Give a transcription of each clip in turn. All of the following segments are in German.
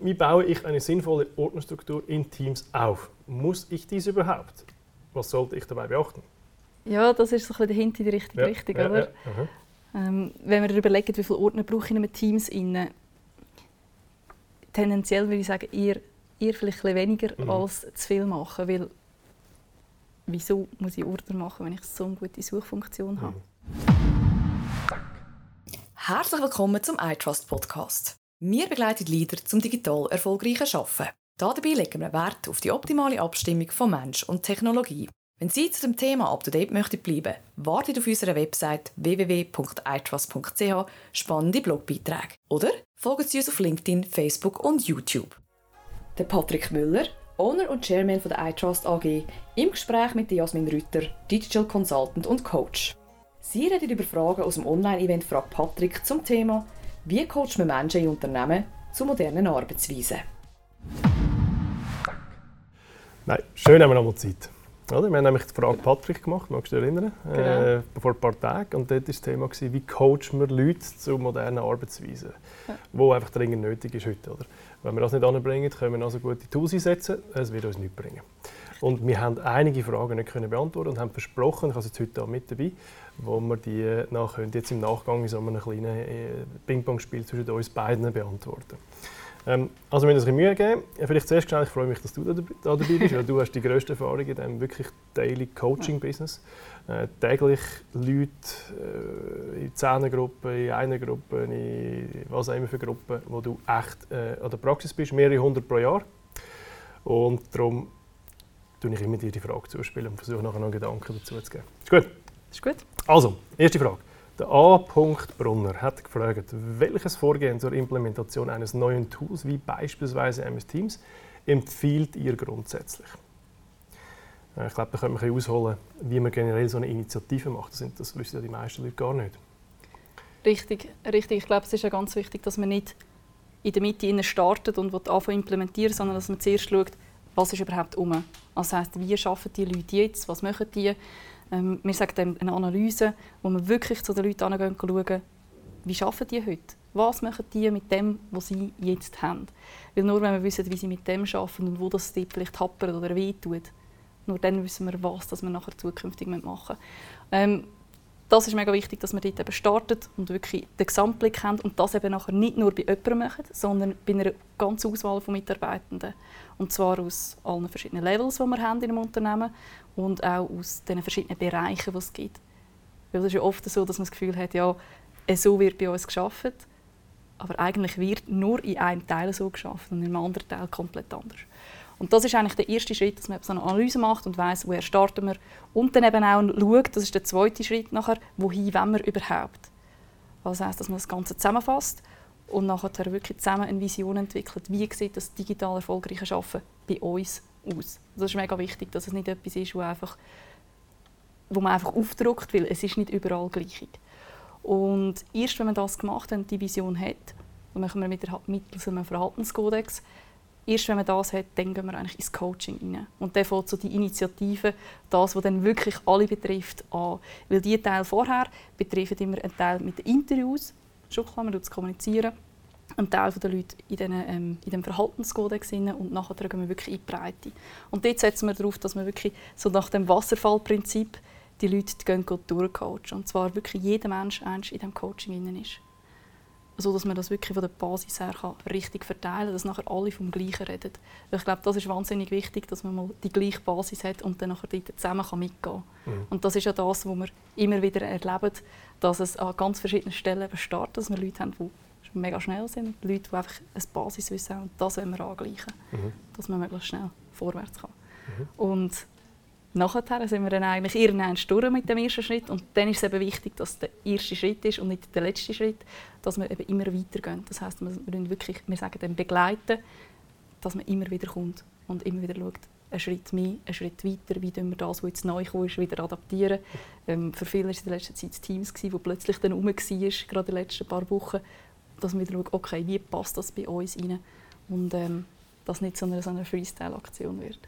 Wie baue ich eine sinnvolle Ordnerstruktur in Teams auf? Muss ich dies überhaupt? Was sollte ich dabei beachten? Ja, das ist so ein bisschen der Hint in die richtige Ja, Richtung, ja, oder? ja. Ähm, wenn wir überlegen, wie viele Ordner brauche ich in einem Teams, rein, tendenziell würde ich sagen, eher, eher vielleicht ein bisschen weniger Mhm. als zu viel machen, weil wieso muss ich Ordner machen, wenn ich so eine gute Suchfunktion habe? Herzlich willkommen zum iTrust Podcast. Wir begleiten Leader zum digital erfolgreichen Arbeiten. Dabei legen wir Wert auf die optimale Abstimmung von Mensch und Technologie. Wenn Sie zu dem Thema up to date möchten bleiben, wartet auf unserer Website www.itrust.ch spannende Blogbeiträge oder folgen Sie uns auf LinkedIn, Facebook und YouTube. Der Patrick Müller, Owner und Chairman von der iTrust AG, im Gespräch mit Jasmin Rütter, Digital Consultant und Coach. Sie reden über Fragen aus dem Online-Event Frag Patrick zum Thema Wie coacht man Menschen in Unternehmen zu modernen Arbeitsweisen? Nein, schön haben wir nochmal Zeit. Oder? Wir haben nämlich die Frage Patrick gemacht, magst du dich erinnern? Genau. Äh, vor ein paar Tagen. Und dort war das Thema, gewesen, wie coachen wir Leute zu modernen Arbeitsweisen, Ja. wo einfach dringend nötig ist heute. Oder? Wenn wir das nicht anbringen, können wir also gute Tools einsetzen, es wird uns nichts bringen. Und wir haben einige Fragen nicht können beantworten und haben versprochen, ich habe es jetzt heute auch mit dabei, wo wir die nach, können jetzt im Nachgang in so einem kleinen äh, Ping-Pong-Spiel zwischen uns beiden beantworten. Ähm, also wir müssen uns Mühe geben. Vielleicht zuerst schnell, ich freue mich, dass du da, da dabei bist, weil du hast die grösste Erfahrung in diesem wirklich Daily Coaching-Business. Äh, täglich Leute äh, in Zehnengruppen, in einer Gruppe, in was auch immer für Gruppen, wo du echt äh, an der Praxis bist, mehrere hundert pro Jahr. Und darum tue ich immer dir die Frage zuspielen und versuche nachher noch einen Gedanken dazu zu geben. Ist gut? Ist gut? Also, erste Frage. Der A. Brunner hat gefragt, welches Vorgehen zur Implementation eines neuen Tools wie beispielsweise MS Teams empfiehlt ihr grundsätzlich? Äh, Ich glaube, da können wir ein bisschen ausholen, wie man generell so eine Initiative macht. Das, sind, das wissen ja die meisten Leute gar nicht. Richtig, richtig. Ich glaube, es ist ja ganz wichtig, dass man nicht in der Mitte startet und anfangen zu implementieren, sondern dass man zuerst schaut, was ist überhaupt um. Also das heisst, wie arbeiten die Leute jetzt, was machen die? Ähm, wir sagen eine Analyse, wo wir wirklich zu den Leuten hingehen und schauen, wie arbeiten die heute? Was machen die mit dem, was sie jetzt haben? Weil nur wenn wir wissen, wie sie mit dem arbeiten und wo das dort vielleicht happert oder wehtut, nur dann wissen wir, was das wir nachher zukünftig machen müssen. Ähm, das ist mega wichtig, dass man dort eben startet und wirklich den Gesamtblick haben und das eben nachher nicht nur bei jemandem machen, sondern bei einer ganzen Auswahl von Mitarbeitenden. Und zwar aus allen verschiedenen Levels, die wir haben in einem Unternehmen und auch aus den verschiedenen Bereichen, die es gibt. Weil es ist ja oft so, dass man das Gefühl hat, ja, so wird bei uns geschafft, aber eigentlich wird nur in einem Teil so geschafft und in einem anderen Teil komplett anders. Und das ist eigentlich der erste Schritt, dass man so eine Analyse macht und weiß, woher starten wir und dann eben auch schaut, das ist der zweite Schritt nachher, wohin wollen wir überhaupt. Das heisst, dass man das Ganze zusammenfasst und nachher wirklich zusammen eine Vision entwickelt, wie sieht das digital erfolgreiche Arbeiten bei uns aus. Das ist mega wichtig, dass es nicht etwas ist, wo, einfach, wo man einfach aufdruckt, weil es ist nicht überall gleich. Und erst wenn man das gemacht hat und die Vision hat, dann machen wir mittels einem Verhaltenskodex, erst wenn man das hat, dann gehen wir eigentlich ins Coaching rein. Und dann fängt so die Initiative, das, was dann wirklich alle betrifft, an. Weil die Teil vorher betreffen immer einen Teil mit den Interviews, schon klar, man es kommunizieren, ein Teil der Leute in, den, ähm, in Verhaltenskodex und nachher gehen wir wirklich in die Breite. Und dort setzen wir darauf, dass wir wirklich so nach dem Wasserfallprinzip die Leute durchcoachen. Und zwar wirklich jeder Mensch in diesem Coaching ist. So dass man das wirklich von der Basis her kann richtig verteilen kann, dass nachher alle vom Gleichen reden. Weil Ich glaube, das ist wahnsinnig wichtig, dass man mal die gleiche Basis hat und dann nachher dort zusammen kann mitgehen kann. Mhm. Und das ist ja das, was wir immer wieder erleben, dass es an ganz verschiedenen Stellen startet, dass wir Leute haben, die mega schnell sind, Leute, die einfach ein Basiswissen haben. Und das wollen wir angleichen, Mhm. dass man möglichst schnell vorwärts kann. Mhm. Und nachher sind wir dann eigentlich irgendwann durch mit dem ersten Schritt und dann ist es eben wichtig, dass der erste Schritt ist und nicht der letzte Schritt, dass wir eben immer weitergehen. Das heißt, wir müssen wirklich, wir sagen dann begleiten, dass man immer wieder kommt und immer wieder schaut, einen Schritt mehr, einen Schritt weiter, wie wir das, was jetzt neu gekommen ist, wieder adaptieren. Ähm, für viele war es in der letzten Zeit Teams, das plötzlich dann rum war, gerade in den letzten paar Wochen, dass man wieder schaut, okay, wie passt das bei uns rein und ähm, dass nicht so eine, so eine Freestyle-Aktion wird.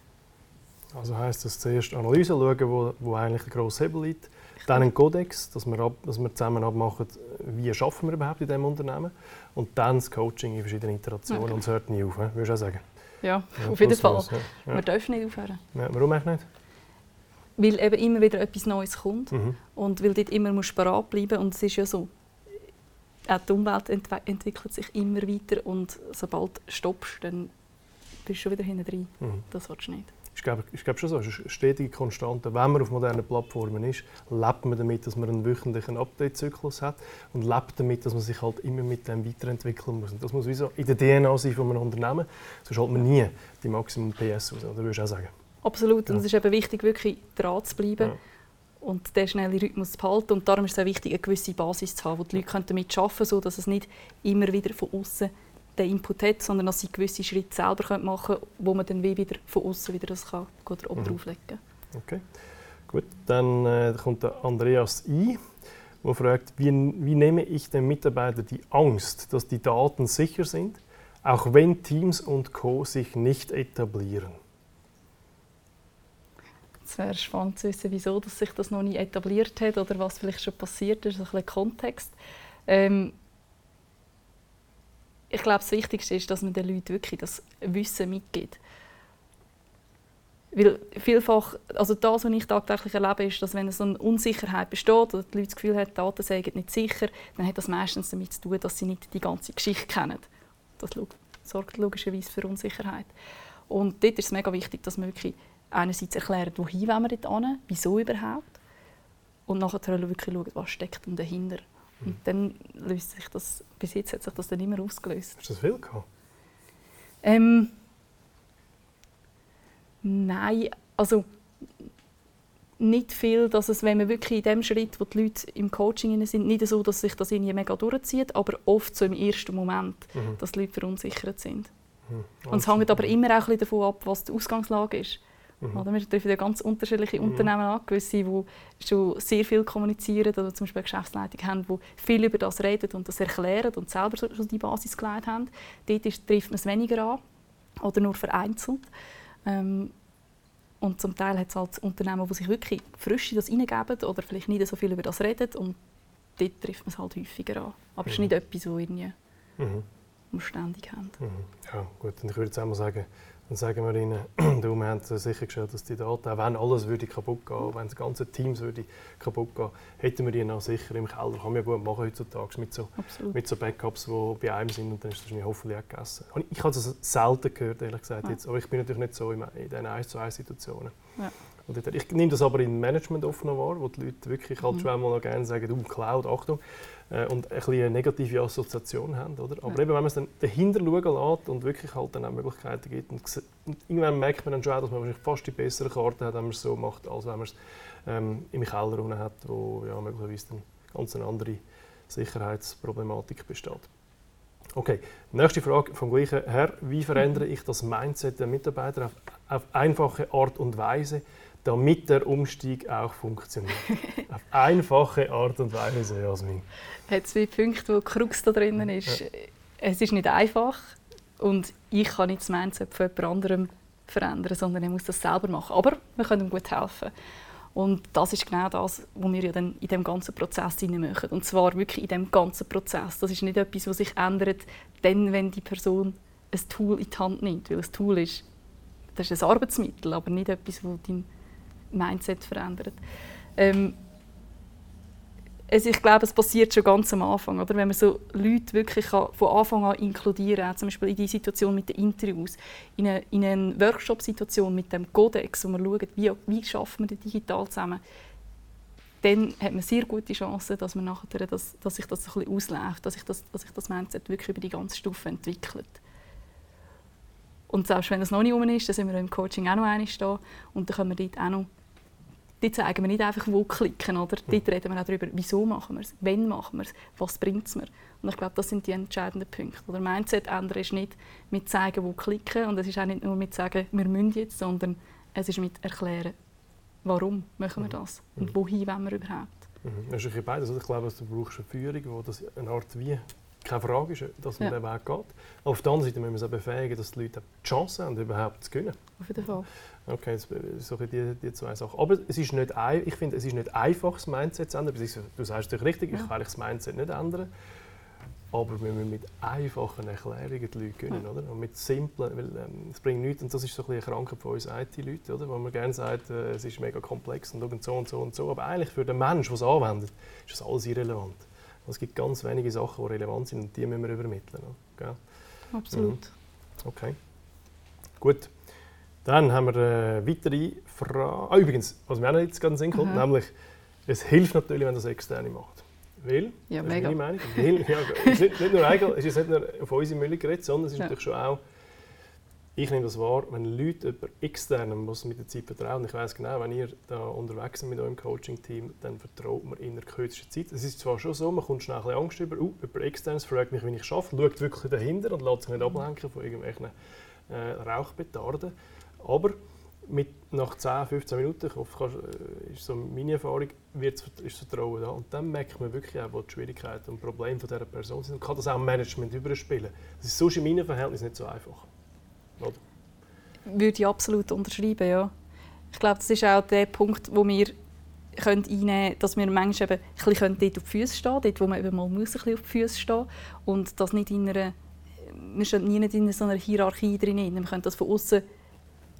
Also heisst das zuerst Analyse schauen, wo, wo eigentlich der grosse Hebel liegt. Dann ein Kodex, dass wir, ab, dass wir zusammen abmachen, wie schaffen wir überhaupt in diesem Unternehmen. Und dann das Coaching in verschiedenen Iterationen. Okay. Und es hört nie auf, würdest du auch sagen? Ja, ja auf jeden Fall. Ja. Wir dürfen nicht aufhören. Ja, warum eigentlich nicht? Weil eben immer wieder etwas Neues kommt mhm. und weil dort immer musst parat bleiben und es ist ja so, auch die Umwelt entwe entwickelt sich immer weiter und sobald du stoppst, dann bist du schon wieder hinten drin. Mhm. Das willst du nicht. Ich glaube, ich glaube schon so, es ist eine stetige Konstante. Wenn man auf modernen Plattformen ist, lebt man damit, dass man einen wöchentlichen Update-Zyklus hat und lebt damit, dass man sich halt immer mit dem weiterentwickeln muss. Und das muss wie so in der DNA sein von einem Unternehmen, sonst hat man nie die Maximum PS raus, oder würdest du auch sagen? Absolut, und es ist eben wichtig, wirklich dran zu bleiben. Ja und den schnellen Rhythmus zu behalten. Und darum ist es auch wichtig, eine gewisse Basis zu haben, wo die Leute damit arbeiten können, sodass es nicht immer wieder von außen den Input hat, sondern dass sie gewisse Schritte selber machen können, wo man dann wieder von außen wieder das kann, oben mhm. drauflegen Okay, gut. Dann äh, kommt der Andreas I, der fragt, wie, wie nehme ich den Mitarbeitern die Angst, dass die Daten sicher sind, auch wenn Teams und Co. sich nicht etablieren? Es wäre spannend zu wissen, wieso dass sich das noch nicht etabliert hat oder was vielleicht schon passiert ist, ein bisschen Kontext. Ähm, ich glaube, das Wichtigste ist, dass man den Leuten wirklich das Wissen mitgibt. Weil vielfach, also das, was ich tagtäglich erlebe, ist, dass wenn so eine Unsicherheit besteht oder die Leute das Gefühl haben, die Daten seien nicht sicher, dann hat das meistens damit zu tun, dass sie nicht die ganze Geschichte kennen. Das sorgt logischerweise für Unsicherheit. Und dort ist es mega wichtig, dass man wirklich einerseits erklären, wohin wollen wir dort hin, wieso überhaupt, und nachher wirklich schauen, was steckt dahinter. Und mhm. dann löst sich das, bis jetzt hat sich das dann immer ausgelöst. Hast du das viel gehabt? Ähm, nein, also nicht viel, dass es, wenn man wirklich in dem Schritt, wo die Leute im Coaching sind, nicht so, dass sich das irgendwie mega durchzieht, aber oft so im ersten Moment, mhm. dass die Leute verunsichert sind. Mhm. Und es hängt aber immer auch ein davon ab, was die Ausgangslage ist. Mhm. Oder? Wir treffen ja ganz unterschiedliche mhm. Unternehmen an, gewisse, die schon sehr viel kommunizieren oder zum Beispiel eine Geschäftsleitung haben, die viel über das reden und das erklären und selber schon die Basis gelegt haben. Dort ist, trifft man es weniger an oder nur vereinzelt. Ähm, und zum Teil hat es halt Unternehmen, die sich wirklich frisch in das hineingeben oder vielleicht nicht so viel über das reden und dort trifft man es halt häufiger an. Aber es ist mhm. nicht etwas, was irgendwie mhm. Ständig haben. Mhm. Ja, gut. Und ich würde jetzt einmal sagen, dann sagen wir ihnen, wir haben sichergestellt, dass die Daten, auch wenn alles würde kaputt gehen, wenn das ganze Teams würde kaputt gehen, hätten wir die noch sicher im Keller. Kann man ja gut machen heutzutage mit so, mit so Backups, die bei einem sind und dann ist das hoffentlich auch gegessen. Ich habe das selten gehört, ehrlich gesagt, ja. jetzt, aber ich bin natürlich nicht so in, in diesen 1 zu 1 Situationen. Ja. Ich nehme das aber im Management noch wahr, wo die Leute wirklich halt mhm. schon einmal noch gerne sagen, du, Cloud, Achtung, äh, und ein eine negative Assoziation haben. Oder? Aber ja. eben, wenn man es dann dahinter schauen lässt und wirklich halt dann auch Möglichkeiten gibt, und, und irgendwann merkt man dann schon auch, dass man wahrscheinlich fast die bessere Karte hat, wenn man es so macht, als wenn man es ähm, im Keller unten hat, wo ja, möglicherweise dann ganz eine andere Sicherheitsproblematik besteht. Okay, nächste Frage vom gleichen Herr. Wie verändere ich das Mindset der Mitarbeiter auf, auf einfache Art und Weise, damit der Umstieg auch funktioniert. Auf einfache Art und Weise, Jasmin. Es hat zwei Punkte, wo Krux da drinnen ist. Ja. Es ist nicht einfach und ich kann nicht das Mindset von jemand anderem verändern, sondern ich muss das selber machen. Aber wir können ihm gut helfen. Und das ist genau das, was wir ja dann in dem ganzen Prozess machen. Und zwar wirklich in dem ganzen Prozess. Das ist nicht etwas, was sich ändert, dann, wenn die Person ein Tool in die Hand nimmt. Weil ein Tool ist, das ist ein Arbeitsmittel, aber nicht etwas, das dein Mindset verändert. Ähm, also ich glaube, es passiert schon ganz am Anfang, oder? wenn man so Leute wirklich von Anfang an inkludieren kann, zum Beispiel in die Situation mit den Interviews, in eine, in eine Workshop-Situation mit dem Codex, wo man schaut, wie, wie schaffen wir das digital zusammen, dann hat man sehr gute Chancen, dass, man dass, sich das ein bisschen ausläuft, dass sich das, dass sich das Mindset wirklich über die ganze Stufe entwickelt. Und selbst wenn es noch nicht um ist, dann sind wir im Coaching auch noch einmal da und dann können wir dort auch noch die zeigen wir nicht einfach, wo klicken. Oder? Dort reden wir auch darüber, wieso machen wir es, wann machen wir es, was bringt es mir. Und ich glaube, das sind die entscheidenden Punkte. Oder Mindset ändern ist nicht mit zeigen, wo klicken und es ist auch nicht nur mit sagen, wir müssen jetzt, sondern es ist mit erklären, warum machen wir mhm. das und mhm. wohin wollen wir überhaupt. Mhm. Das ist ein beides. Ich glaube, du brauchst eine Führung, die das eine Art wie Keine Frage ist, dass man ja. den Weg geht. Auf der anderen Seite müssen wir es auch befähigen, dass die Leute die Chance haben, überhaupt zu gewinnen. Auf jeden Fall. Okay, jetzt so die, die zwei Sachen. Aber es ist nicht, ich finde, es ist nicht einfach, das Mindset zu ändern. Du sagst natürlich richtig, ja. ich will das Mindset nicht ändern. Aber wir müssen mit einfachen Erklärungen die Leute gewinnen, ja. oder? Und mit simplen, weil ähm, es bringt nichts, und das ist so ein bisschen eine Krankheit von uns IT-Leuten, oder? Wo man gerne sagt, äh, es ist mega komplex und so und so und so. Aber eigentlich für den Menschen, der es anwendet, ist das alles irrelevant. Es gibt ganz wenige Sachen, die relevant sind und die müssen wir übermitteln. Oder? Absolut. Mhm. Okay. Gut. Dann haben wir eine weitere Frage. Ah, übrigens, was mir auch noch jetzt gerade in kommt, nämlich, es hilft natürlich, wenn das Externe macht. Weil, ja, das mega. ist meine Meinung, weil, ja, es ist nicht, nicht, nur, es ist nicht nur auf unsere Mülle geredet, sondern es ist ja. natürlich schon auch, ich nehme das wahr, wenn Leute über externen muss mit der Zeit vertrauen. Ich weiß genau, wenn ihr da unterwegs seid mit eurem Coaching-Team, dann vertraut man in der kürzesten Zeit. Es ist zwar schon so, man kommt schnell ein bisschen Angst über, uh, über externes, fragt mich, wie ich schaffe, schaut wirklich dahinter und lässt sich nicht ablenken von irgendwelchen äh, Rauchbetarden. Aber mit, nach 10, 15 Minuten, ich hoffe, äh, ist so meine Erfahrung, wird, das Vertrauen da. Und dann merkt man wirklich auch, wo die Schwierigkeiten und Probleme dieser Person sind und kann das auch im Management überspielen. Das ist sonst in meinem Verhältnis nicht so einfach. Oder? Würde ich absolut unterschreiben, ja. Ich glaube, das ist auch der Punkt, wo wir können einnehmen können, dass wir manchmal eben ein bisschen dort auf die Füße stehen dort wo man eben mal muss ein bisschen auf die Füße stehen und das nicht in einer, wir stehen nie in so einer Hierarchie drin. Wir können das von außen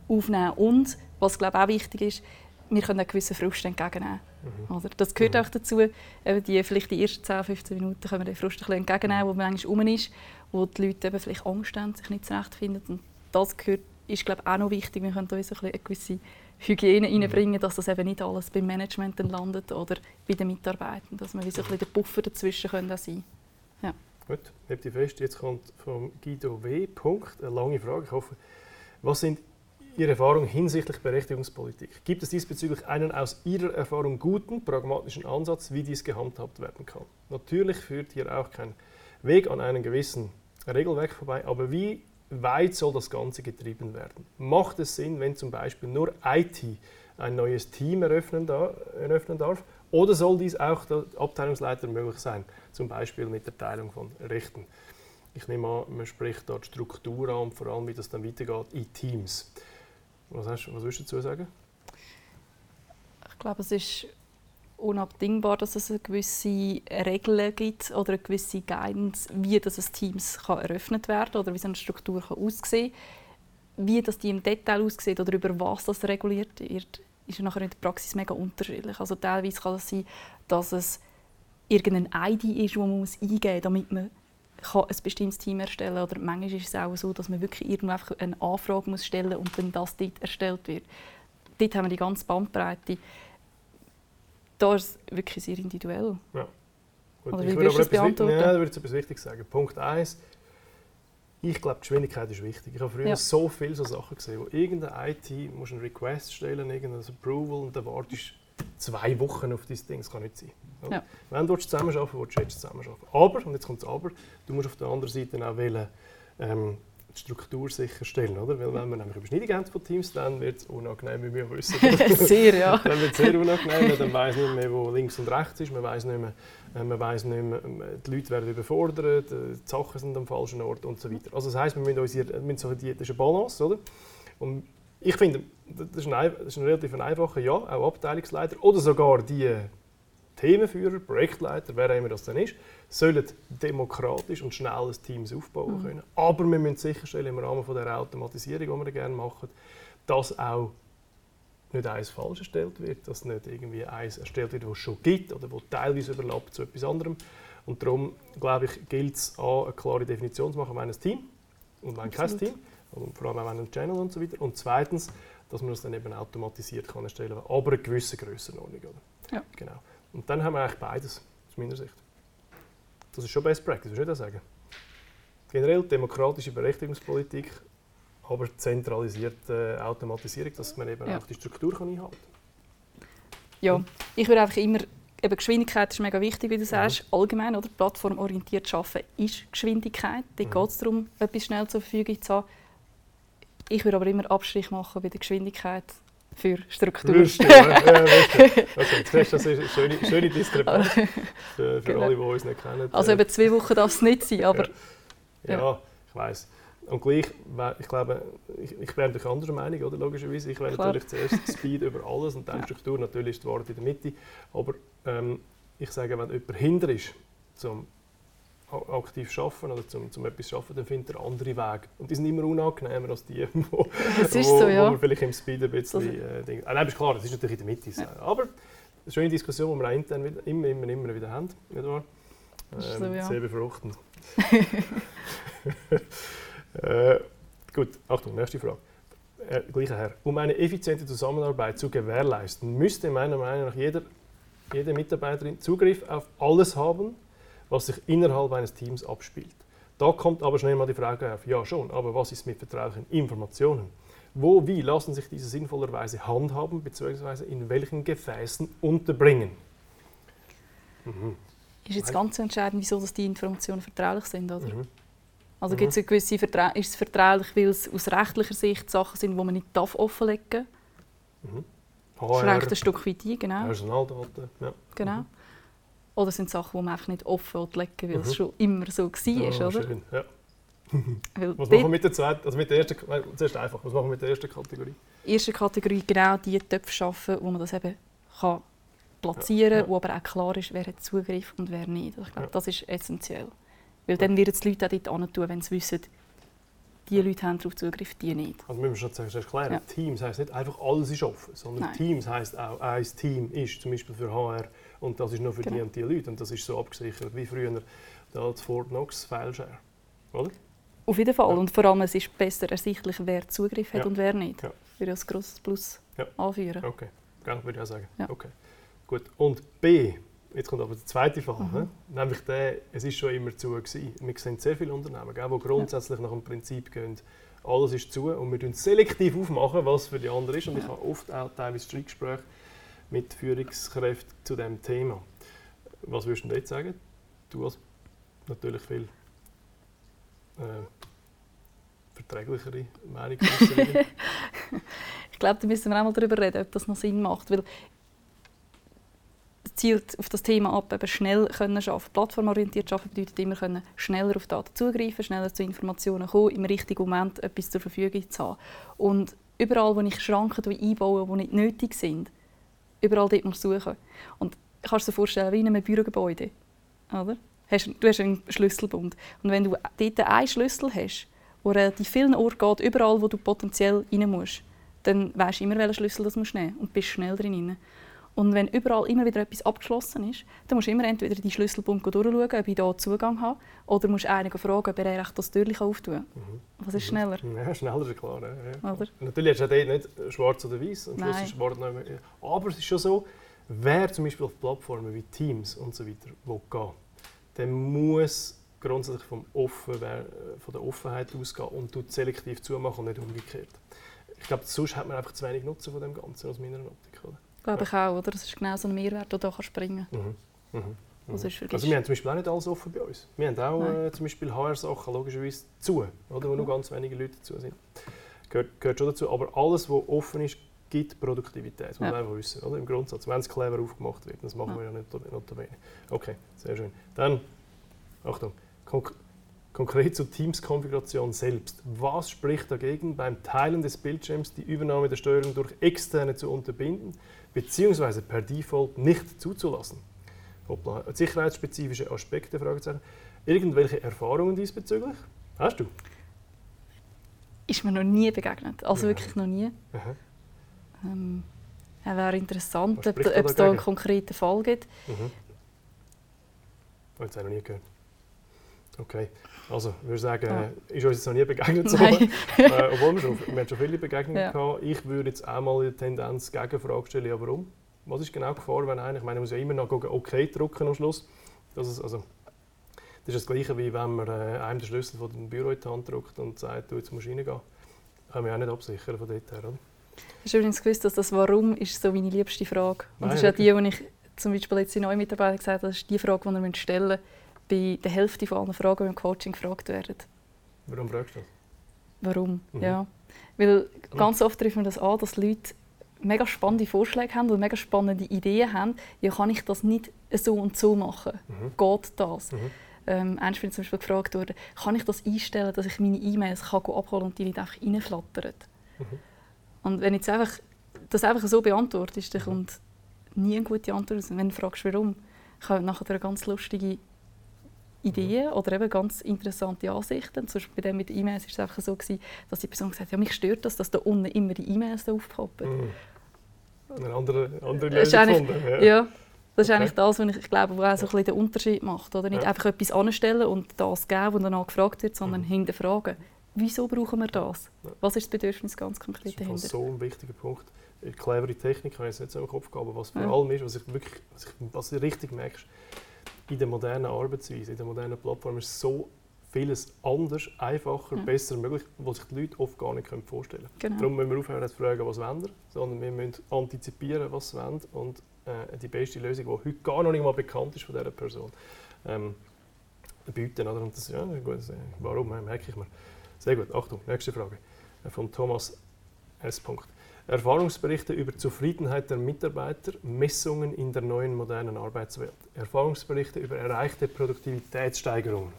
aufnehmen. Und, was glaube auch wichtig ist, wir können einen gewissen Frust entgegennehmen. Mhm. Oder? Das gehört mhm. auch dazu. Eben die, vielleicht die ersten 10, 15 Minuten können wir den Frust ein bisschen entgegennehmen, wo man manchmal rum ist, wo die Leute eben vielleicht Angst haben, sich nicht zurechtfinden. Und das gehört, ist glaube auch noch wichtig. Wir können da so ein eine gewisse Hygiene mhm. reinbringen, dass das eben nicht alles beim Management landet oder bei den Mitarbeitern, dass wir wie so ein der Buffer dazwischen können sein ja. Gut, habt ihr fest. Jetzt kommt von Guido W. Punkt, eine lange Frage. Ich hoffe, was sind Ihre Erfahrung hinsichtlich Berechtigungspolitik? Gibt es diesbezüglich einen aus Ihrer Erfahrung guten, pragmatischen Ansatz, wie dies gehandhabt werden kann? Natürlich führt hier auch kein Weg an einem gewissen Regelwerk vorbei, aber wie weit soll das Ganze getrieben werden? Macht es Sinn, wenn zum Beispiel nur IT ein neues Team eröffnen, darf? Oder soll dies auch der Abteilungsleiter möglich sein, zum Beispiel mit der Teilung von Rechten? Ich nehme an, man spricht dort Struktur an vor allem, wie das dann weitergeht in Teams. Was, hast, was willst du dazu sagen? Ich glaube, es ist unabdingbar, dass es eine gewisse Regeln gibt oder eine gewisse Guidance, wie das Teams kann eröffnet werden oder wie so eine Struktur kann aussehen kann. Wie das die im Detail aussieht oder über was das reguliert wird, ist nachher in der Praxis mega unterschiedlich. Also teilweise kann es sein, dass es irgendein ID ist, das man eingeben muss, damit man kann ein bestimmtes Team erstellen oder manchmal ist es auch so, dass man wirklich irgendwo einfach eine Anfrage muss stellen muss und dann das dort erstellt wird. Dort haben wir die ganze Bandbreite. Da ist es wirklich sehr individuell. Ja. Gut, oder wie würdest du das beantworten? Ja, da würde ich etwas Wichtiges sagen. Punkt 1. Ich glaube, Geschwindigkeit ist wichtig. Ich habe früher ja. so viele so Sachen gesehen, wo irgendeine IT muss einen Request stellen, irgendein Approval und dann wartest zwei Wochen auf dieses Ding. Das kann nicht sein. Ja. Wenn du zusammenarbeiten willst, willst du zusammenarbeiten. Aber, und jetzt kommt das Aber, du musst auf der anderen Seite auch wählen, ähm, die Struktur sicherstellen. Oder? Weil wenn wir nämlich Überschneidung haben von Teams, dann wird es unangenehm, wie wir wissen. sehr, ja. dann wird es sehr unangenehm, dann weiß nicht mehr, wo links und rechts ist, man weiß nicht mehr, äh, man weiss nicht mehr äh, die Leute werden überfordert, äh, die Sachen sind am falschen Ort und so weiter. Also das heisst, wir müssen uns hier, wir müssen so die, das ist eine Balance, oder? Und ich finde, das ist, ein, das ist ein relativ einfacher Ja, auch Abteilungsleiter oder sogar die Themenführer, Projektleiter, wer immer das dann ist, sollen demokratisch und schnell ein Team aufbauen mhm. können. Aber wir müssen sicherstellen, im Rahmen von der Automatisierung, die wir gerne machen, dass auch nicht eins falsch erstellt wird, dass nicht irgendwie eins erstellt wird, was es schon gibt oder wo teilweise überlappt zu etwas anderem. Und darum, glaube ich, gilt es, eine klare Definition zu machen, wenn ein Team und wenn kein Team, und vor allem auch wenn ein Channel und so weiter. Und zweitens, dass man das dann eben automatisiert kann erstellen kann, aber eine gewisse Grössenordnung. Oder? Ja. Genau. Und dann haben wir eigentlich beides, aus meiner Sicht. Das ist schon Best Practice, würde ich sagen. Generell demokratische Berechtigungspolitik, aber zentralisierte Automatisierung, dass man eben ja. auch die Struktur kann einhalten kann. Ja, ich würde einfach immer eben Geschwindigkeit ist mega wichtig, wie du sagst. Mhm. Allgemein, oder? Plattformorientiert arbeiten ist Geschwindigkeit. Da mhm. geht es darum, etwas schnell zur Verfügung zu haben. Ich würde aber immer Abstrich machen bei der Geschwindigkeit für Struktur. Würstchen, ja, ja, hast du das ist eine schöne, schöne Diskrepanz für, für Genau. alle, die uns nicht kennen. Also eben zwei Wochen darf es nicht sein, aber ja, ja. ich weiß. Und gleich, ich glaube, ich, ich wäre natürlich anderer Meinung, oder, logischerweise. Ich wäre Klar. natürlich zuerst Speed über alles und dann Ja. Struktur. Natürlich ist die Wahrheit in der Mitte. Aber ähm, ich sage, wenn jemand hinter ist, zum aktiv arbeiten oder zum, zum etwas arbeiten, dann findet er andere Wege. Und die sind immer unangenehmer als die, wo, wo, so, wo ja. man vielleicht im Speed ein bisschen... Äh, Ding. Ah, nein, ist klar, das ist natürlich in der Mitte. Ja. Aber eine schöne Diskussion, die wir auch intern wieder, immer, immer, immer wieder haben. Nicht wahr? Ähm, so, ja. Sehr befruchtend. äh, gut, Achtung, nächste Frage. Äh, gleicher Herr. Um eine effiziente Zusammenarbeit zu gewährleisten, müsste meiner Meinung nach jeder, jede Mitarbeiterin Zugriff auf alles haben, was sich innerhalb eines Teams abspielt. Da kommt aber schnell mal die Frage auf, ja schon, aber was ist mit vertraulichen Informationen? Wo, wie lassen sich diese sinnvollerweise handhaben, beziehungsweise in welchen Gefäßen unterbringen? Mhm. ist jetzt ganz entscheidend, wieso dass die Informationen vertraulich sind, oder? Mhm. Also Mhm. gibt es eine gewisse Vertra ist es vertraulich, weil es aus rechtlicher Sicht Sachen sind, die man nicht darf offenlegen darf? Mhm. Schränkt HR, ein Stück weit ein, genau. Personaldaten, ja. genau. Oder sind Sachen, die man einfach nicht offen legen will, weil Mhm. es schon immer so war, Ja, oder? schön, ja. Was machen wir mit der zweiten, also mit der ersten, nein, zuerst einfach, was machen wir mit der ersten Kategorie? erste Kategorie genau die Töpfe schaffen, wo man das eben kann platzieren Ja, kann, ja. wo aber auch klar ist, wer hat Zugriff und wer nicht. Also ich glaube, Ja. das ist essentiell. Weil dann werden die Leute auch dort hin tun, wenn sie wissen, die Leute haben darauf Zugriff, die nicht. Also müssen wir schon zuerst erklären, Ja. Teams heisst nicht einfach alles ist offen, sondern Nein. Teams heisst auch, ein Team ist zum Beispiel für HR und das ist nur für die Genau. und die Leute und das ist so abgesichert wie früher da das Fort Knox Fileshare, oder? Auf jeden Fall. Ja. Und vor allem es ist besser ersichtlich, wer Zugriff hat Ja. und wer nicht. Ja. Würde ich als grosses Plus Ja. anführen. Okay, Gell, würde ich auch sagen. Ja. Okay. Gut. Und B, jetzt kommt aber der zweite Fall, Mhm. nämlich der, es ist schon immer zu gewesen. Wir sehen sehr viele Unternehmen, gell, die grundsätzlich nach dem Prinzip gehen, alles ist zu und wir tun selektiv aufmachen, was für die anderen ist. Und ich habe oft auch teilweise Streitgespräche mit Führungskräften zu diesem Thema. Was würdest du jetzt sagen? Du hast natürlich viel äh, verträglichere Meinung. Ich glaube, da müssen wir auch mal darüber reden, ob das noch Sinn macht. Weil zielt auf das Thema ab, eben schnell können arbeiten. Plattformorientiert arbeiten bedeutet immer können schneller auf Daten zugreifen, schneller zu Informationen kommen, im richtigen Moment etwas zur Verfügung zu haben. Und überall, wo ich Schranken einbaue, die nicht nötig sind, überall dort muss ich suchen. Und ich kann dir vorstellen, wie in einem Bürogebäude. Oder? Du hast einen Schlüsselbund. Und wenn du dort einen Schlüssel hast, der relativ vielen Orten geht, überall, wo du potenziell rein musst, dann weisst du immer, welchen Schlüssel musst nehmen und bist schnell drin. Und wenn überall immer wieder etwas abgeschlossen ist, dann musst du immer entweder die Schlüsselbund durchschauen, ob ich da Zugang habe, oder musst einen fragen, ob er das Türchen auftun kann. Mhm. Was ist schneller? Ja, schneller ist klar. Ja. Oder? Natürlich hast du nicht schwarz oder weiß. Am Schluss Nein. ist schwarz noch immer- Aber es ist schon so, wer zum Beispiel auf Plattformen wie Teams und so weiter will gehen der muss grundsätzlich vom Offen, wer- von der Offenheit ausgehen und tut selektiv zumachen und nicht umgekehrt. Ich glaube, sonst hat man einfach zu wenig Nutzen von dem Ganzen aus meiner Optik. Oder? Glaube ich auch, oder? Das ist genau so ein Mehrwert, der hier springen Mhm. Mhm. Sonst vergisst Also wir haben zum Beispiel auch nicht alles offen bei uns. Wir haben auch äh, zum Beispiel HR-Sachen logischerweise zu, oder, wo nur ganz wenige Leute dazu sind. Gehört, gehört schon dazu. Aber alles, was offen ist, gibt Produktivität. Das muss Ja. man einfach wissen, oder? im Grundsatz. Wenn es clever aufgemacht wird, das machen Ja. wir ja nicht notabene. Okay, sehr schön. Dann, Achtung, konk konkret zur Teams-Konfiguration selbst. Was spricht dagegen, beim Teilen des Bildschirms die Übernahme der Steuerung durch Externe zu unterbinden, beziehungsweise per Default nicht zuzulassen? Hoppla, sicherheitsspezifische Aspekte, Fragezeichen. Irgendwelche Erfahrungen diesbezüglich? Hast du? Ist mir noch nie begegnet. Also Ja. wirklich noch nie. Ähm, ja, wäre interessant, ob, es da einen konkreten Fall gibt. Mhm. Oh, jetzt habe ich noch nie gehört. Okay, also ich würde sagen, Ja. ist uns jetzt noch nie begegnet so. Äh, obwohl wir, schon, wir haben schon viele Begegnungen Ja. gehabt. Ich würde jetzt auch mal in der Tendenz Gegenfrage stellen, ja warum? Was ist genau die Gefahr, wenn einer, ich meine, man muss ja immer noch gucken, okay drücken am Schluss. Das ist, also, das ist das Gleiche, wie wenn man äh, einem den Schlüssel von dem Büro in die Hand drückt und sagt, du, jetzt musst du reingehen. Können wir auch nicht absichern von dort her, oder? Hast du übrigens gewusst, dass das «Warum» ist so meine liebste Frage. Und Nein, das ist auch die, die ich zum Beispiel jetzt in neuen Mitarbeitern gesagt habe, das ist die Frage, die ihr stellen müsst bei der Hälfte von allen Fragen, die im Coaching gefragt werden. Warum fragst du das? Warum? Mhm. Ja. Weil ganz oft trifft man das an, dass Leute mega spannende Vorschläge haben oder mega spannende Ideen haben, ja, kann ich das nicht so und so machen? Mhm. Geht das? Mhm. Ähm, Ernst bin zum Beispiel gefragt worden, kann ich das einstellen, dass ich meine E-Mails abholen kann und die nicht einfach reinflattern? Mhm. Und wenn ich einfach, das einfach so beantworte, dann mhm. kommt nie eine gute Antwort raus. wenn du fragst, warum, kommt nachher eine ganz lustige Ideen oder eben ganz interessante Ansichten. Zum Beispiel bei dem mit den E-Mails war es einfach so, gewesen, dass die Person gesagt hat, ja, mich stört das, dass da unten immer die E-Mails aufpoppen. Mhm. Eine andere, andere Lösung gefunden. Ja. ja. Das ist okay. eigentlich das, was ich glaube, was auch so ein den Unterschied macht. Oder? Nicht ja. einfach etwas anstellen und das geben, wo danach gefragt wird, sondern mhm. hinterfragen. Wieso brauchen wir das? Ja. Was ist das Bedürfnis ganz konkret dahinter? Das ist so ein wichtiger Punkt. Clevere Technik habe ich jetzt nicht so im Kopf gehabt, aber was vor allem ist, was ich wirklich, was ich, was ich richtig merkst, in der modernen Arbeitsweise, in der modernen Plattform ist so vieles anders, einfacher, ja. besser möglich, was sich die Leute oft gar nicht vorstellen können. Genau. Darum müssen wir aufhören zu fragen, was wollen wir, sondern wir müssen antizipieren, was sie wollen und äh, die beste Lösung, die heute gar noch nicht mal bekannt ist von dieser Person, ähm, bieten. Oder? Und das, ja, gut, warum, merke ich mir. Sehr gut, Achtung, nächste Frage äh, von Thomas S. Erfahrungsberichte über Zufriedenheit der Mitarbeiter, Messungen in der neuen modernen Arbeitswelt. Erfahrungsberichte über erreichte Produktivitätssteigerungen.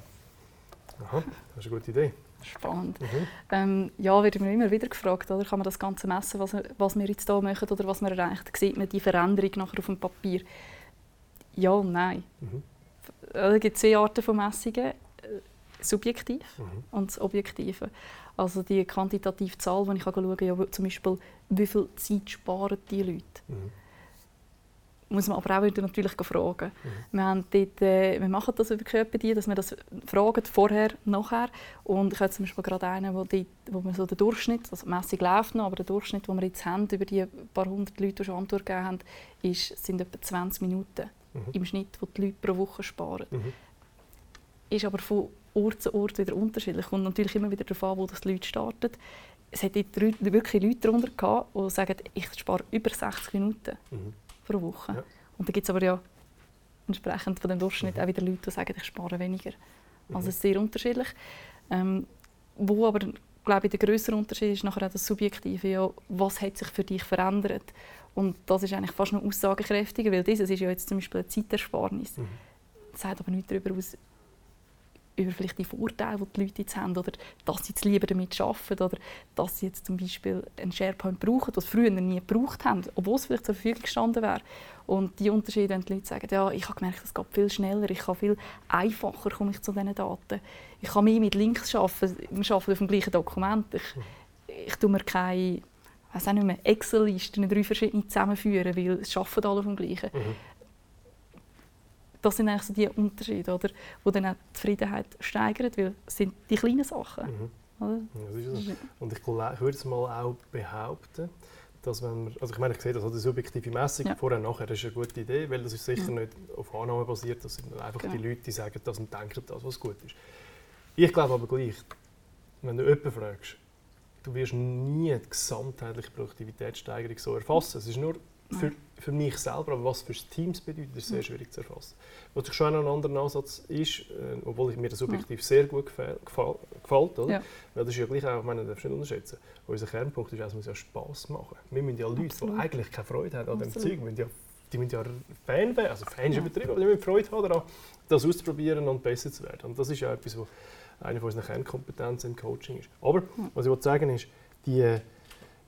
Aha, das ist eine gute Idee. Spannend. Mhm. Ähm, ja, wird mir immer wieder gefragt, oder kann man das Ganze messen, was, was wir jetzt hier machen oder was wir erreichen? Sieht man die Veränderung nachher auf dem Papier? Ja und nein. Mhm. Es gibt zwei Arten von Messungen. Äh, subjektiv mhm. und das Objektive. Also die quantitative Zahl, die ich schauen kann, ja, zum Beispiel, wie viel Zeit sparen die Leute. Mhm. Muss man aber auch wieder natürlich fragen. Mhm. Wir, haben dort, äh, wir machen das über die, dass wir das fragen, vorher, nachher. Und ich habe zum Beispiel gerade einen, wo, dort, wo wir so den Durchschnitt, also die Messung läuft noch, aber der Durchschnitt, den wir jetzt haben, über die paar hundert Leute, die schon Antwort gegeben haben, ist, sind etwa 20 Minuten mhm. im Schnitt, die die Leute pro Woche sparen. Mhm. Ist aber von Ort zu Ort wieder unterschiedlich. Kommt natürlich immer wieder darauf an, wo das die Leute starten. Es hat wirklich Leute darunter gehabt, die sagen, ich spare über 60 Minuten mhm. pro Woche. Ja. Und da gibt es aber ja entsprechend von dem Durchschnitt mhm. auch wieder Leute, die sagen, ich spare weniger. Mhm. Also es ist sehr unterschiedlich. Ähm, wo aber glaube ich, der größere Unterschied ist nachher auch das Subjektive. Ja, was hat sich für dich verändert? Und das ist eigentlich fast noch aussagekräftiger, weil dieses ist ja jetzt zum Beispiel eine Zeitersparnis. Mhm. Das sagt aber nicht darüber aus, über vielleicht die Vorteile, die die Leute jetzt haben, oder dass sie jetzt lieber damit arbeiten, oder dass sie jetzt zum Beispiel einen SharePoint brauchen, was früher nie gebraucht haben, obwohl es vielleicht zur Verfügung gestanden wäre. Und die Unterschiede, wenn die Leute sagen, ja, ich habe gemerkt, es geht viel schneller, ich kann viel einfacher komme ich zu diesen Daten. Ich kann mehr mit Links arbeiten, wir arbeiten auf dem gleichen Dokument. Ich, ich tue mir keine Excel-Listen in drei verschiedene zusammenführen, weil es arbeiten alle dem gleichen. Mhm das sind eigentlich so die Unterschiede, oder, die dann auch die Zufriedenheit steigern, weil es sind die kleinen Sachen. Mhm. Oder? Ja, so. Und ich, ich würde es mal auch behaupten, dass wenn man, also ich meine, ich sehe das als subjektive Messung, ja. vorher nachher, das ist eine gute Idee, weil das ist sicher ja. nicht auf Annahme basiert, das sind einfach genau. die Leute, die sagen das und denken das, was gut ist. Ich glaube aber gleich, wenn du jemanden fragst, du wirst nie die gesamtheitliche Produktivitätssteigerung so erfassen. Es ist nur für, für mich selber, aber was für Teams bedeutet, ist sehr schwierig zu erfassen. Was ich schon ein anderer Ansatz ist, äh, obwohl ich mir das subjektiv sehr gut gefällt, gefällt, oder? Ja. Weil das ist ja gleich auch, ich meine, das darfst du nicht unterschätzen. Unser Kernpunkt ist, es muss ja Spass machen. Wir müssen ja Leute, Absolut. die eigentlich keine Freude haben an dem Zeug, müssen ja, die müssen ja Fan werden, also Fan ist ja. übertrieben, aber die müssen Freude haben daran, das auszuprobieren und besser zu werden. Und das ist ja etwas, was eine unserer Kernkompetenzen im Coaching ist. Aber was ich sagen ist, die,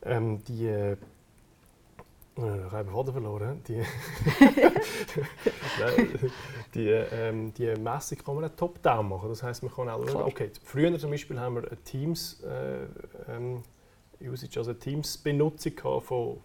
ähm, die ich habe Faden verloren. Die, die, ähm, die Messung kann man auch top-down machen. Das heisst, man kann auch schauen, okay, früher zum Beispiel haben wir eine Teams, äh, ähm, Usage, also Teams-Benutzung von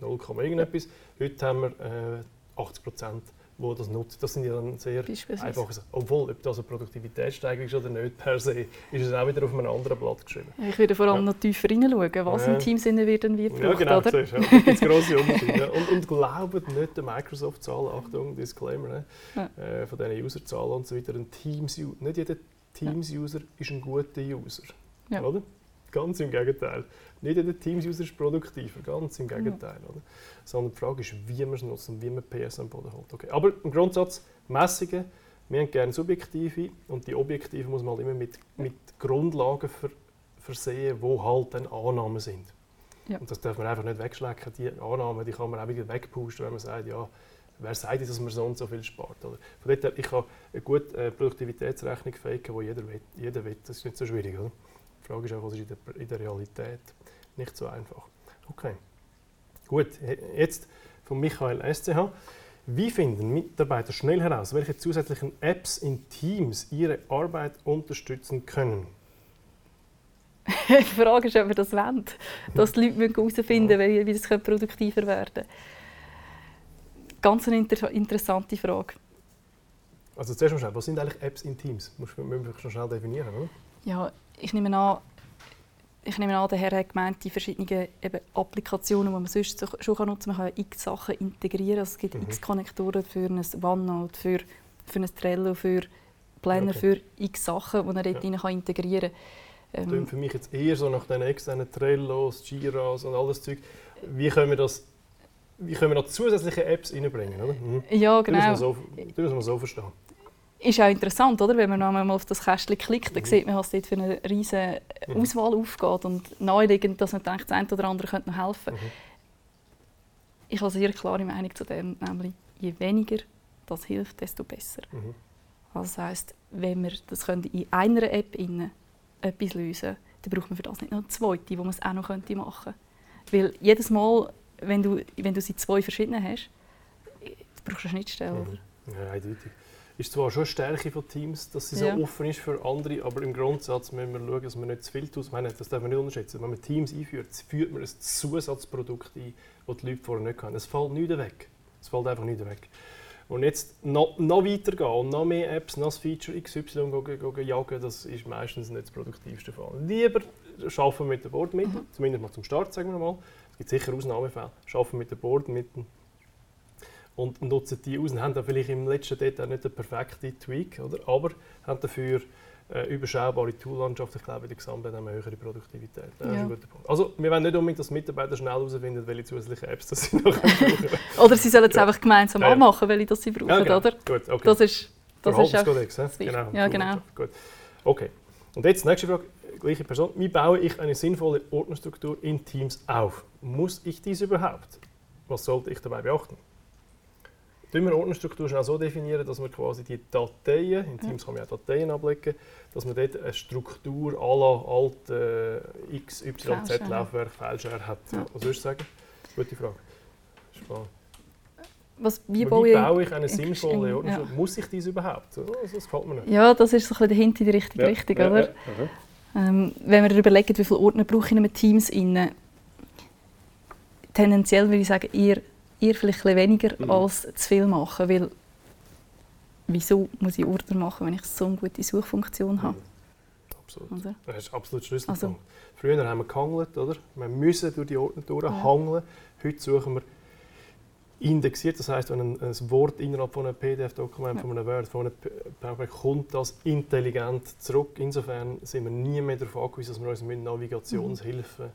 0, irgendetwas. Heute haben wir äh, 80 Prozent die das nutzen. Das sind ja dann sehr einfache Sachen. Obwohl, ob das eine Produktivitätssteigerung ist oder nicht per se, ist es auch wieder auf einem anderen Blatt geschrieben. Ich würde vor allem ja. noch tiefer hineinschauen, was ja. im Teamsinne wird und wie gebraucht, ja, genau, oder? Siehst, ja. Da gibt grosse Unterschiede. und, und glaubt nicht der Microsoft-Zahl, Achtung, Disclaimer, ne? ja. äh, von diesen User-Zahlen und so weiter, ein Teams, nicht jeder Teams-User ist ein guter User. Oder? Ganz im Gegenteil. Nicht jeder Teams-User ist produktiver, ganz im Gegenteil. Ja. Oder? Sondern die Frage ist, wie man es nutzt und wie man PS am Boden holt. Okay. Aber im Grundsatz, Messungen, wir haben gerne subjektive und die objektive muss man halt immer mit, mit Grundlagen ver versehen, wo halt dann Annahmen sind. Ja. Und das darf man einfach nicht wegschlecken. Die Annahmen die kann man auch wieder wegpusten, wenn man sagt, ja, wer sagt, dass man so und so viel spart. Oder? Von dort her, ich kann eine gute äh, Produktivitätsrechnung faken, die jeder will, jeder will. Das ist nicht so schwierig. Oder? Die Frage ist auch, was ist in der, in der Realität nicht so einfach. Okay. Gut, jetzt von Michael SCH. Wie finden Mitarbeiter schnell heraus, welche zusätzlichen Apps in Teams ihre Arbeit unterstützen können? die Frage ist, ob wir das wollen. Dass die Leute herausfinden müssen, wie das produktiver werden könnte. Ganz eine inter interessante Frage. Also zuerst mal schnell, was sind eigentlich Apps in Teams? Muss man schon schnell definieren, oder? Ja, ich nehme an, ich nehme an, der Herr hat gemeint, die verschiedenen eben Applikationen, die man sonst schon nutzen kann. Man kann x Sachen integrieren. Also es gibt mhm. x Konnektoren für ein OneNote, für, für ein Trello, für Planner, okay. für x Sachen, die man dort ja. kann integrieren kann. Ähm, für mich jetzt eher so nach den externen Trellos, Jiras und alles Zeug. Wie können wir das wie können wir noch zusätzliche Apps reinbringen, oder? Mhm. Ja, genau. Das muss man so, so verstehen ist auch interessant, oder? wenn man einmal auf das Kästchen klickt, dann mhm. sieht man, was dort für eine riesige mhm. Auswahl aufgeht und naheliegend, dass man denkt, das eine oder andere könnte noch helfen. Mhm. Ich habe sehr klare Meinung zu dem, nämlich je weniger das hilft, desto besser. Mhm. Also das heisst, wenn wir das in einer App innen etwas lösen dann braucht man für das nicht noch eine zweite, wo man es auch noch machen könnte. Weil jedes Mal, wenn du, wenn du sie zwei verschiedene hast, brauchst du eine Schnittstelle. Mhm. Ja, eindeutig ist zwar schon eine Stärke von Teams, dass sie so ja. offen ist für andere, aber im Grundsatz müssen wir schauen, dass man nicht zu viel tut. Meine, das darf man nicht unterschätzen. Wenn man Teams einführt, führt man ein Zusatzprodukt ein, das die Leute vorher nicht können. Es fällt nichts weg. Es fällt einfach nicht weg. Und jetzt noch, noch weiter gehen und noch mehr Apps, noch das Feature XY go jagen, das ist meistens nicht das produktivste Fall. Lieber arbeiten mit den Bordmitteln, mhm. zumindest mal zum Start, sagen wir mal. Es gibt sicher Ausnahmefälle. Arbeiten mit den Bordmitteln und nutzen die aus und haben dann vielleicht im letzten Detail nicht den perfekten Tweak, oder? aber haben dafür äh, überschaubare Toollandschaft. Ich glaube, in der Gesamtheit haben wir höhere Produktivität. Das ja. Also, wir wollen nicht unbedingt, dass Mitarbeiter schnell herausfinden, welche zusätzlichen Apps das sie noch brauchen Oder sie sollen es ja. einfach gemeinsam ja, anmachen, welche das sie brauchen, ja, genau. oder? Gut, okay. Das ist, das ist auch genau. Ja, genau. Gut. Okay. Und jetzt nächste Frage, gleiche Person. Wie baue ich eine sinnvolle Ordnerstruktur in Teams auf? Muss ich dies überhaupt? Was sollte ich dabei beachten? Tun wir Ordnerstruktur schnell so definieren, dass wir quasi die Dateien, in Teams kann man auch Dateien ablegen, dass man dort eine Struktur à la alte äh, XYZ-Laufwerk, Fileshare hat. Ja. Was würdest du sagen? Gute Frage. Was, wie, baue, wie baue ich eine sinnvolle Ordnerstruktur? Ja. Muss ich dies überhaupt? Also, das gefällt mir nicht. Ja, das ist so ein bisschen Hint in die richtige ja. Richtung. Oder? Ja. Ähm, wenn wir überlegen, wie viele Ordner brauche ich in einem Teams, innen, tendenziell würde ich sagen, eher ihr vielleicht ein weniger mhm. als zu viel machen, weil wieso muss ich Ordner machen, wenn ich so eine gute Suchfunktion habe? Mhm. Absolut. Oder? Das ist absolut Schlüsselpunkt. Also, Früher haben wir gehangelt, oder? Wir müssen durch die Ordner durchhangeln. Ja. Heute suchen wir indexiert, das heißt, wenn ein, ein, Wort innerhalb von einem PDF-Dokument, ja. von einem Word, von einem PowerPoint kommt das intelligent zurück. Insofern sind wir nie mehr darauf angewiesen, dass wir uns mit Navigationshilfe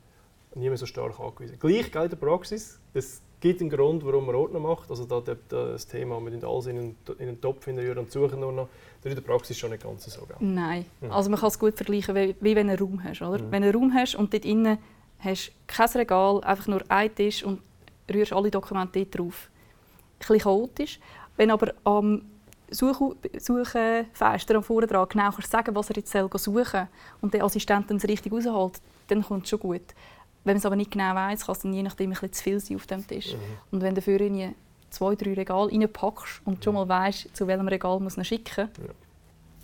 mhm. nie mehr so stark angewiesen Gleich gilt in der Praxis. Es gibt einen Grund, warum man Ordner macht. Also da, da, das Thema, wir tun alles in einen, in einen Topf hinterher und suchen nur noch. Das ist in der Praxis schon nicht ganz so. Gell? Nein, mhm. also man kann es gut vergleichen, wie, wie wenn du einen Raum hast. Oder? Mhm. Wenn du einen Raum hast und dort innen hast kein Regal, einfach nur ein Tisch und rührst alle Dokumente dort drauf. Ein bisschen chaotisch. Wenn aber am Suchfenster am vorne dran genau kannst sagen, was er jetzt suchen soll und der Assistent dann es richtig rausholt, dann kommt es schon gut. Wenn man es aber nicht genau weiß, kann es dann je nachdem ein bisschen zu viel sein auf dem Tisch. Mhm. Und wenn du dafür zwei, drei Regale reinpackst und schon mal weißt, zu welchem Regal muss man schicken, ja.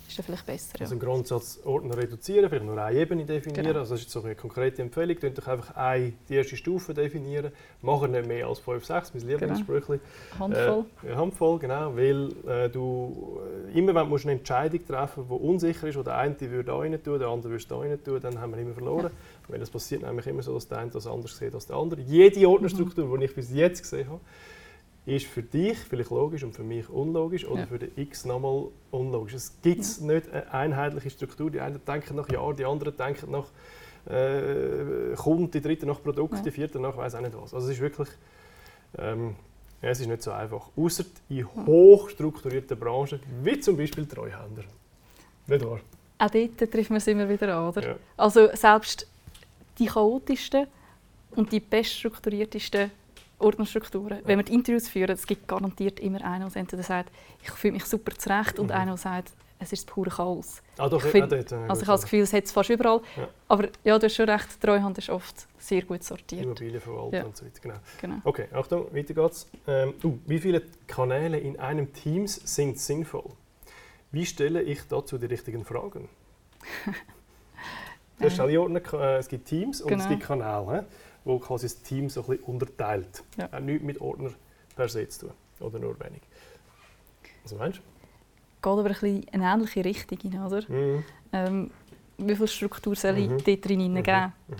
ist das vielleicht besser. Also im Grundsatz Ordner reduzieren, vielleicht nur eine Ebene definieren. Genau. Also das ist so eine konkrete Empfehlung. Könnt euch einfach eine, die erste Stufe definieren. Machen nicht mehr als 5, 6, mein Lieblingssprüchli. Genau. Handvoll. Äh, Handvoll, genau. Weil äh, du äh, immer, wenn du eine Entscheidung treffen musst, die unsicher ist, wo der eine würde da rein tun, der andere würde da rein tun, dann haben wir immer verloren. Ja. Weil es passiert nämlich immer so, dass der eine das anders sieht als der andere. Jede Ordnerstruktur, mhm. die ich bis jetzt gesehen habe, ist für dich vielleicht logisch und für mich unlogisch oder ja. für den X nochmal unlogisch. Es gibt ja. nicht eine einheitliche Struktur. Die einen denken nach Jahr, die anderen denken nach äh, Kunden, die dritte nach Produkt, ja. die vierte nach weiß auch nicht was. Also es ist wirklich ähm, ja, es ist nicht so einfach. Außer in hochstrukturierten Branchen, wie zum Beispiel Treuhänder. Nicht wahr? Auch dort treffen wir es immer wieder an. Oder? Also selbst die chaotischsten und die beststrukturiertesten Ordnerstrukturen. Ja. Wenn wir die Interviews führen, es gibt garantiert immer einen, der entweder sagt, ich fühle mich super zurecht und mhm. einer, der sagt, es ist pure Chaos. Ah, doch, ich, find, also ich habe das Gefühl, es hat es fast überall. Ja. Aber ja, du hast schon recht, die Treuhand ist oft sehr gut sortiert. Immobilienverwaltung ja. und so weiter, genau. genau. Okay, Achtung, weiter geht's. Ähm, uh, wie viele Kanäle in einem Teams sind sinnvoll? Wie stelle ich dazu die richtigen Fragen? das ist Ordner, äh, es gibt Teams und genau. es gibt Kanäle, wo quasi das Team so ein bisschen unterteilt. Ja. Hat nichts mit Ordner per se zu tun, oder nur wenig. Was meinst du? Geht aber ein bisschen in eine ähnliche Richtung hin, oder? Mhm. Ähm, wie viel Struktur soll ich mhm. dort drin mhm. geben? Mhm.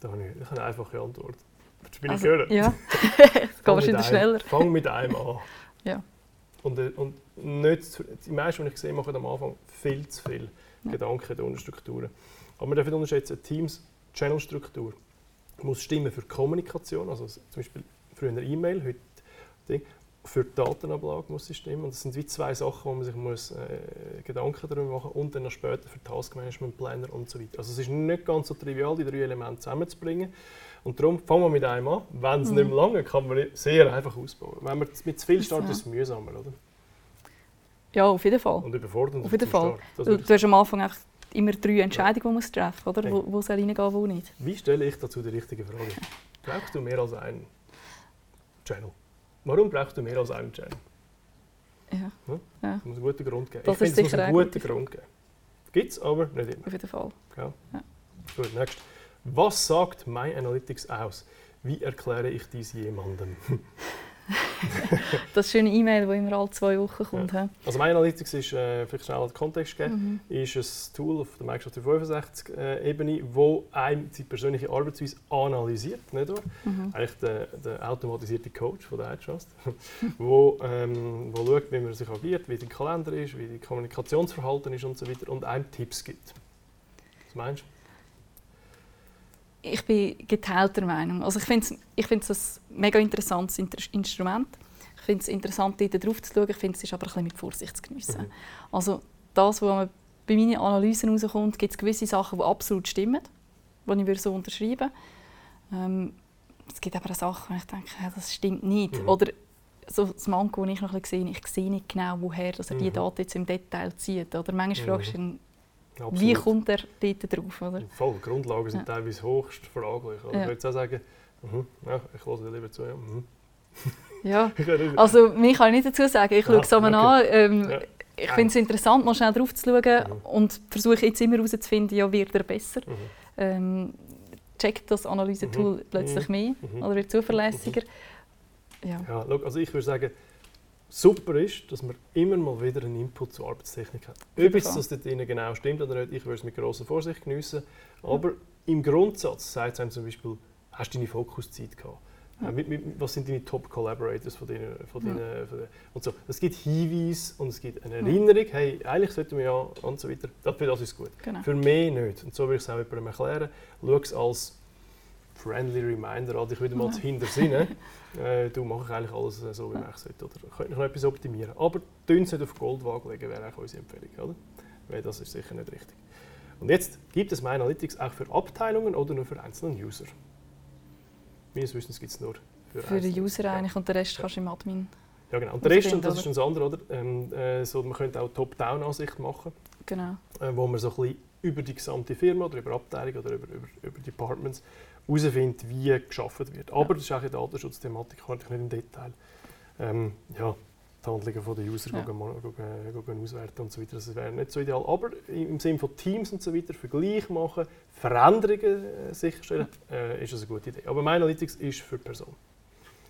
Da habe ich, ich eine einfache Antwort. Du mich also, hören? Ja, es geht wahrscheinlich schneller. Fang mit einem an. ja. Und, äh, und nicht, die meisten, die ich habe, machen am Anfang viel zu viel ja. Gedanken in Strukturen. Aber man darf nicht unterschätzen, Teams Channel-Struktur muss stimmen für Kommunikation, also zum Beispiel früher eine E-Mail, heute Ding. Für die Datenablage muss sie stimmen. Und das sind wie zwei Sachen, wo man sich muss, äh, Gedanken darüber machen muss. Und dann noch später für Taskmanagement, Planner und so weiter. Also es ist nicht ganz so trivial, die drei Elemente zusammenzubringen. Und darum fangen wir mit einem an. Wenn es mhm. nicht mehr lange kann man sehr einfach ausbauen. Wenn man mit zu viel startet, ist es mühsamer, oder? Ja, auf jeden Fall. Und überfordert. Auf jeden Fall. Du, du hast am Anfang einfach immer drei Entscheidungen, die man treffen oder? Wo, wo soll reingehen, wo nicht. Wie stelle ich dazu die richtige Frage? Brauchst du mehr als einen Channel? Warum brauchst du mehr als einen Channel? Ja. Hm? ja. Es muss einen guten Grund geben. Das ich finde, es muss einen guten Grund geben. Gibt es, aber nicht immer. Auf jeden Fall. Ja. ja. Gut, next. Was sagt MyAnalytics aus? Wie erkläre ich dies jemandem? das schöne E-Mail, das immer alle zwei Wochen kommt. Ja. Also MyAnalytics ist, äh, vielleicht schnell den Kontext geben, mhm. ist ein Tool auf der Microsoft 365 Ebene, wo einem die persönliche Arbeitsweise analysiert, nicht wahr? Mhm. Eigentlich der, der, automatisierte Coach von der iTrust, wo, ähm, wo schaut, wie man sich agiert, wie der Kalender ist, wie das Kommunikationsverhalten ist und so weiter und einem Tipps gibt. Was meinst du? Ich bin geteilter Meinung. Also ich finde es ich find's ein mega interessantes Instrument. Ich finde es interessant, dort drauf zu schauen. Ich finde es ist aber ein bisschen mit Vorsicht zu geniessen. Mhm. Also das, was bei meinen Analysen herauskommt, gibt es gewisse Sachen, die absolut stimmen, die ich so unterschreiben würde. Ähm, es gibt aber auch Sachen, wo ich denke, das stimmt nicht. Mhm. Oder so das Manko, das ich noch ein bisschen sehe, ich sehe nicht genau, woher dass er mhm. die Daten jetzt im Detail zieht. Oder manchmal mhm. fragst du ihn, Absolut. Wie kommt er dort drauf? Oder? Voll, die Grundlagen sind ja. teilweise höchst fraglich. Ja. Ich würde auch sagen, mhm, ja, ich höre dir lieber zu. Ja, mhm. ja. also mich kann ich nicht dazu sagen. Ich schaue es okay. an. Ähm. Ich finde es interessant, mal schnell drauf zu schauen mhm. und versuche jetzt immer herauszufinden, ja, wird er besser. Mhm. Ähm, checkt das Analyse-Tool mhm. plötzlich mehr mhm. oder wird zuverlässiger. Ja. ja, also ich würde sagen, super ist, dass man immer mal wieder einen Input zur Arbeitstechnik hat. Ob es das dort genau stimmt oder nicht, ich würde es mit großer Vorsicht geniessen. Aber ja. im Grundsatz sagt es einem zum Beispiel, hast du deine Fokuszeit gehabt? Ja. Äh, was sind deine Top Collaborators von deinen, von deinen, ja. von und so. Es gibt Hinweise und es gibt eine Erinnerung, hey, eigentlich sollten wir ja und so weiter. Für das ist gut. Genau. Für mich nicht. Und so würde ich es auch jemandem erklären. Schau es als friendly Reminder an dich wieder mal zu hintersinnen. äh, du machst eigentlich alles äh, so, wie man es sollte. Oder könnte noch etwas optimieren. Aber tun nicht auf Goldwagen legen, wäre auch unsere Empfehlung. Oder? Weil das ist sicher nicht richtig. Und jetzt gibt es MyAnalytics auch für Abteilungen oder nur für einzelne User? Meines Wissens gibt es nur für Für den User eigentlich und den Rest ja. kannst du im Admin. Ja, genau. Und der Rest, und das ist ein anderes, oder? Ähm, äh, so, man könnte auch Top-Down-Ansicht machen. Genau. Äh, wo man so ein bisschen über die gesamte Firma oder über Abteilung oder über, über, über Departments herausfindet, wie geschaffen wird. Aber das ist auch eine Datenschutzthematik, kann ich nicht im Detail. Ähm, ja, die Handlungen der User ja. gehen, gehen, gehen auswerten und so weiter. Das wäre nicht so ideal. Aber im Sinne von Teams und so weiter, Vergleich machen, Veränderungen äh, sicherstellen, äh, ist das eine gute Idee. Aber MyAnalytics ist für die Person.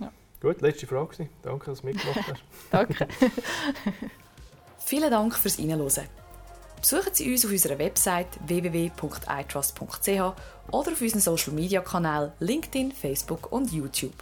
Ja. Gut, letzte Frage. Danke, dass du mitgemacht hast. Danke. Vielen Dank fürs Reinhören. Besuchen Sie uns auf unserer Website www.itrust.ch oder auf unseren Social Media Kanälen LinkedIn, Facebook und YouTube.